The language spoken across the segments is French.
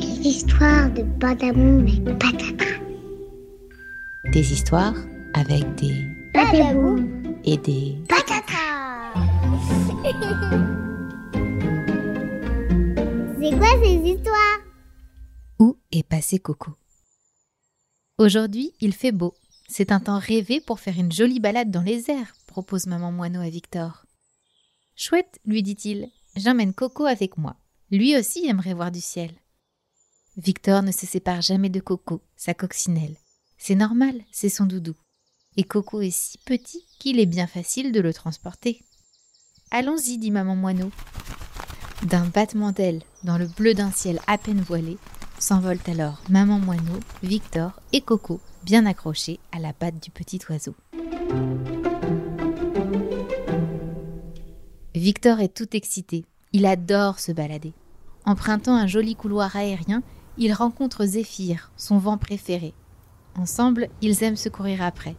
Les histoires de Badamou et Patata. Des histoires avec des Badamou et des Patata. C'est quoi ces histoires? Où est passé Coco? Aujourd'hui, il fait beau. C'est un temps rêvé pour faire une jolie balade dans les airs, propose maman moineau à Victor. Chouette, lui dit-il, j'emmène Coco avec moi. Lui aussi aimerait voir du ciel. Victor ne se sépare jamais de Coco, sa coccinelle. C'est normal, c'est son doudou. Et Coco est si petit qu'il est bien facile de le transporter. Allons-y, dit maman moineau. D'un battement d'ailes, dans le bleu d'un ciel à peine voilé, s'envolent alors maman moineau, Victor et Coco, bien accrochés à la patte du petit oiseau. Victor est tout excité. Il adore se balader. Empruntant un joli couloir aérien, il rencontre Zéphyr, son vent préféré. Ensemble, ils aiment se courir après.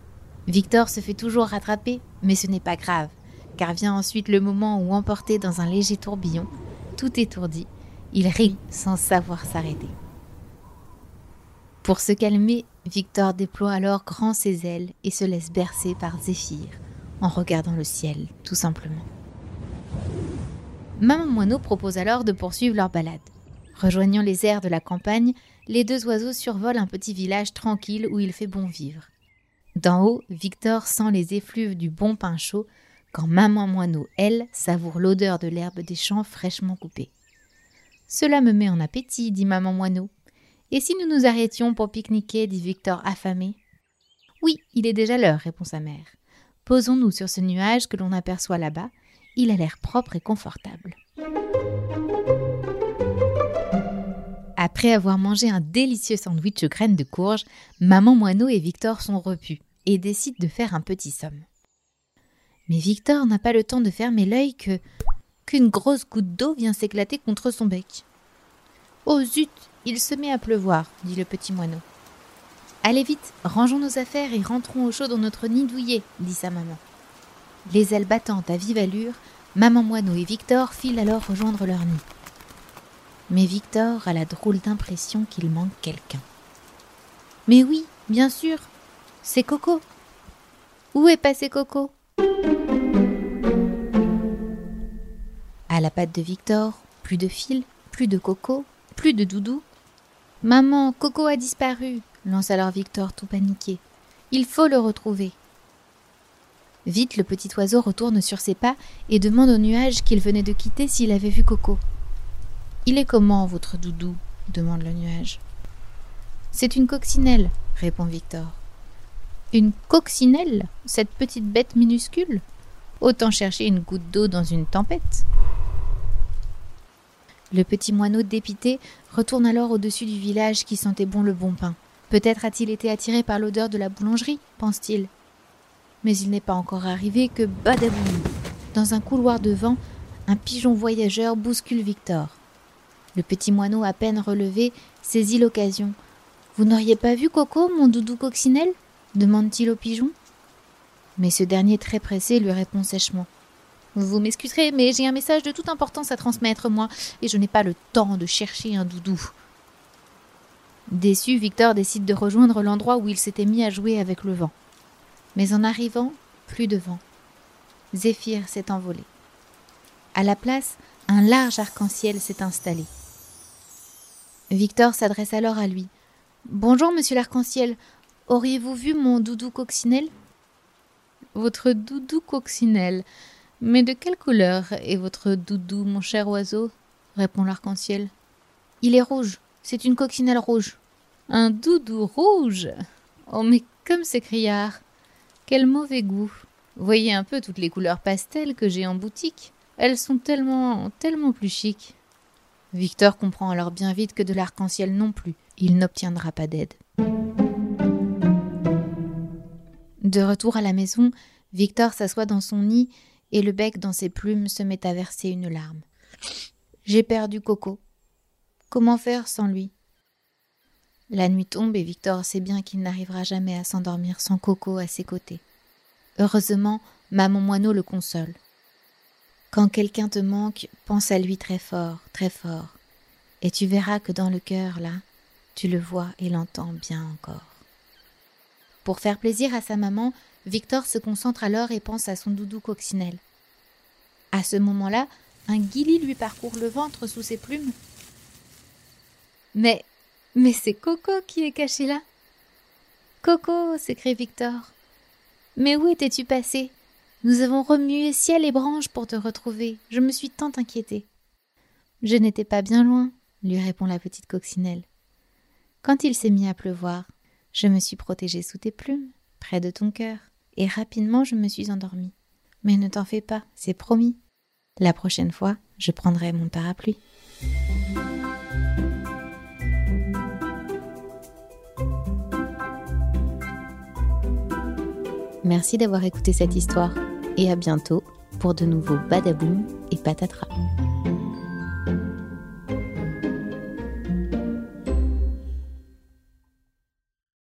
Victor se fait toujours rattraper, mais ce n'est pas grave, car vient ensuite le moment où, emporté dans un léger tourbillon, tout étourdi, il rit sans savoir s'arrêter. Pour se calmer, Victor déploie alors grand ses ailes et se laisse bercer par Zéphyr, en regardant le ciel, tout simplement. Maman Moineau propose alors de poursuivre leur balade. Rejoignant les airs de la campagne, les deux oiseaux survolent un petit village tranquille où il fait bon vivre. D'en haut, Victor sent les effluves du bon pain chaud, quand Maman Moineau, elle, savoure l'odeur de l'herbe des champs fraîchement coupée. Cela me met en appétit, dit Maman Moineau. Et si nous nous arrêtions pour pique-niquer? dit Victor affamé. Oui, il est déjà l'heure, répond sa mère. Posons-nous sur ce nuage que l'on aperçoit là-bas. Il a l'air propre et confortable. Après avoir mangé un délicieux sandwich aux graines de courge, maman moineau et Victor sont repus et décident de faire un petit somme. Mais Victor n'a pas le temps de fermer l'œil que qu'une grosse goutte d'eau vient s'éclater contre son bec. Oh zut, il se met à pleuvoir, dit le petit moineau. Allez vite, rangeons nos affaires et rentrons au chaud dans notre nid douillet, dit sa maman. Les ailes battantes à vive allure, maman moineau et Victor filent alors rejoindre leur nid. Mais Victor a la drôle d'impression qu'il manque quelqu'un. Mais oui, bien sûr, c'est Coco. Où est passé Coco? À la patte de Victor, plus de fil, plus de Coco, plus de doudou. Maman, Coco a disparu, lance alors Victor tout paniqué. Il faut le retrouver. Vite, le petit oiseau retourne sur ses pas et demande au nuage qu'il venait de quitter s'il avait vu Coco. Il est comment, votre doudou? demande le nuage. C'est une coccinelle, répond Victor. Une coccinelle? Cette petite bête minuscule? Autant chercher une goutte d'eau dans une tempête. Le petit moineau dépité retourne alors au-dessus du village qui sentait bon le bon pain. Peut-être a-t-il été attiré par l'odeur de la boulangerie, pense-t-il. Mais il n'est pas encore arrivé que badaboum Dans un couloir de vent, un pigeon voyageur bouscule Victor. Le petit moineau à peine relevé saisit l'occasion. Vous n'auriez pas vu Coco, mon doudou coccinelle? demande-t-il au pigeon. Mais ce dernier, très pressé, lui répond sèchement. Vous m'excuserez, mais j'ai un message de toute importance à transmettre, moi, et je n'ai pas le temps de chercher un doudou. Déçu, Victor décide de rejoindre l'endroit où il s'était mis à jouer avec le vent. Mais en arrivant, plus de vent. Zéphyr s'est envolé. À la place, un large arc-en-ciel s'est installé. Victor s'adresse alors à lui. Bonjour, monsieur l'arc-en-ciel. Auriez-vous vu mon doudou coccinelle? Votre doudou coccinelle. Mais de quelle couleur est votre doudou, mon cher oiseau? répond l'arc-en-ciel. Il est rouge. C'est une coccinelle rouge. Un doudou rouge? Oh, mais comme c'est criard Quel mauvais goût Voyez un peu toutes les couleurs pastel que j'ai en boutique. Elles sont tellement, tellement plus chic. Victor comprend alors bien vite que de l'arc-en-ciel non plus, il n'obtiendra pas d'aide. De retour à la maison, Victor s'assoit dans son nid et le bec dans ses plumes se met à verser une larme. J'ai perdu Coco. Comment faire sans lui? La nuit tombe et Victor sait bien qu'il n'arrivera jamais à s'endormir sans Coco à ses côtés. Heureusement, maman moineau le console. Quand quelqu'un te manque, pense à lui très fort, très fort. Et tu verras que dans le cœur, là, tu le vois et l'entends bien encore. Pour faire plaisir à sa maman, Victor se concentre alors et pense à son doudou coccinelle. À ce moment-là, un guilly lui parcourt le ventre sous ses plumes. Mais, mais c'est Coco qui est caché là. Coco, s'écrie Victor. Mais où étais-tu passé? Nous avons remué ciel et branches pour te retrouver. Je me suis tant inquiétée. Je n'étais pas bien loin, lui répond la petite coccinelle. Quand il s'est mis à pleuvoir, je me suis protégée sous tes plumes, près de ton cœur, et rapidement je me suis endormie. Mais ne t'en fais pas, c'est promis. La prochaine fois, je prendrai mon parapluie. Merci d'avoir écouté cette histoire et à bientôt pour de nouveaux badaboum et patatras.